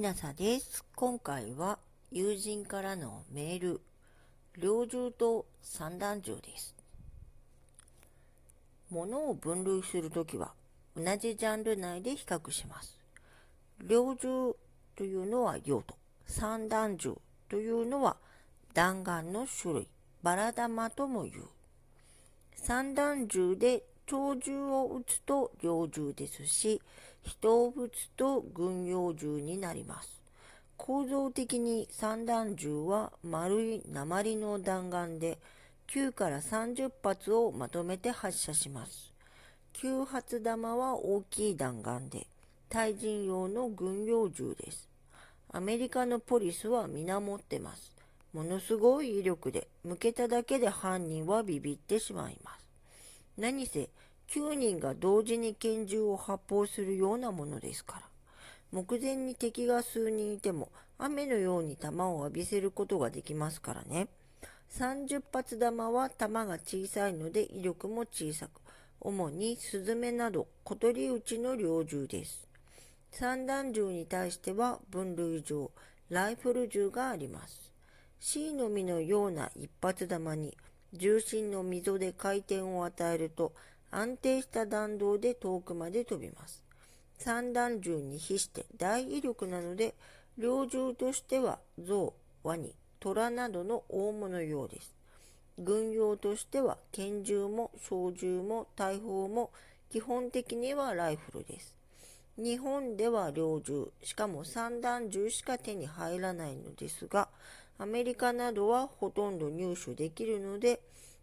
ひなさです。今回は友人からのメール、猟銃と散弾銃です。物を分類するときは同じジャンル内で比較します。猟銃というのは用途、散弾銃というのは弾丸の種類、バラ弾とも言う。散弾銃で鳥銃を撃つと猟銃ですし、人を撃つと軍用銃になります。構造的に散弾銃は丸い鉛の弾丸で9から30発をまとめて発射します。9発弾は大きい弾丸で対人用の軍用銃です。アメリカのポリスは皆持ってます。ものすごい威力で向けただけで犯人はビビってしまいます。何せ9人が同時に拳銃を発砲するようなものですから。目前に敵が数人いても雨のように弾を浴びせることができますからね。30発弾は弾が小さいので威力も小さく、主にスズメなど小鳥打ちの猟銃です。散弾銃に対しては分類上、ライフル銃があります。C の実のような一発弾に重心の溝で回転を与えると安定した弾道で遠くまで飛びます。散弾銃に比して大威力なので、猟銃としては象、ワニ、虎などの大物用です。軍用としては拳銃も小銃も大砲も基本的にはライフルです。日本では猟銃、しかも散弾銃しか手に入らないのですが、アメリカなどはほとんど入手できるので、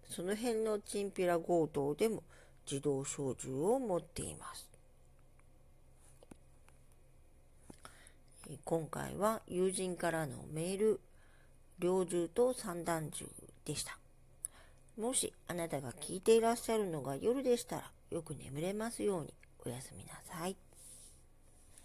その辺のチンピラ強盗でも自動小銃を持っています。今回は友人からのメール、猟銃と散弾銃でした。もしあなたが聞いていらっしゃるのが夜でしたらよく眠れますようにおやすみなさい。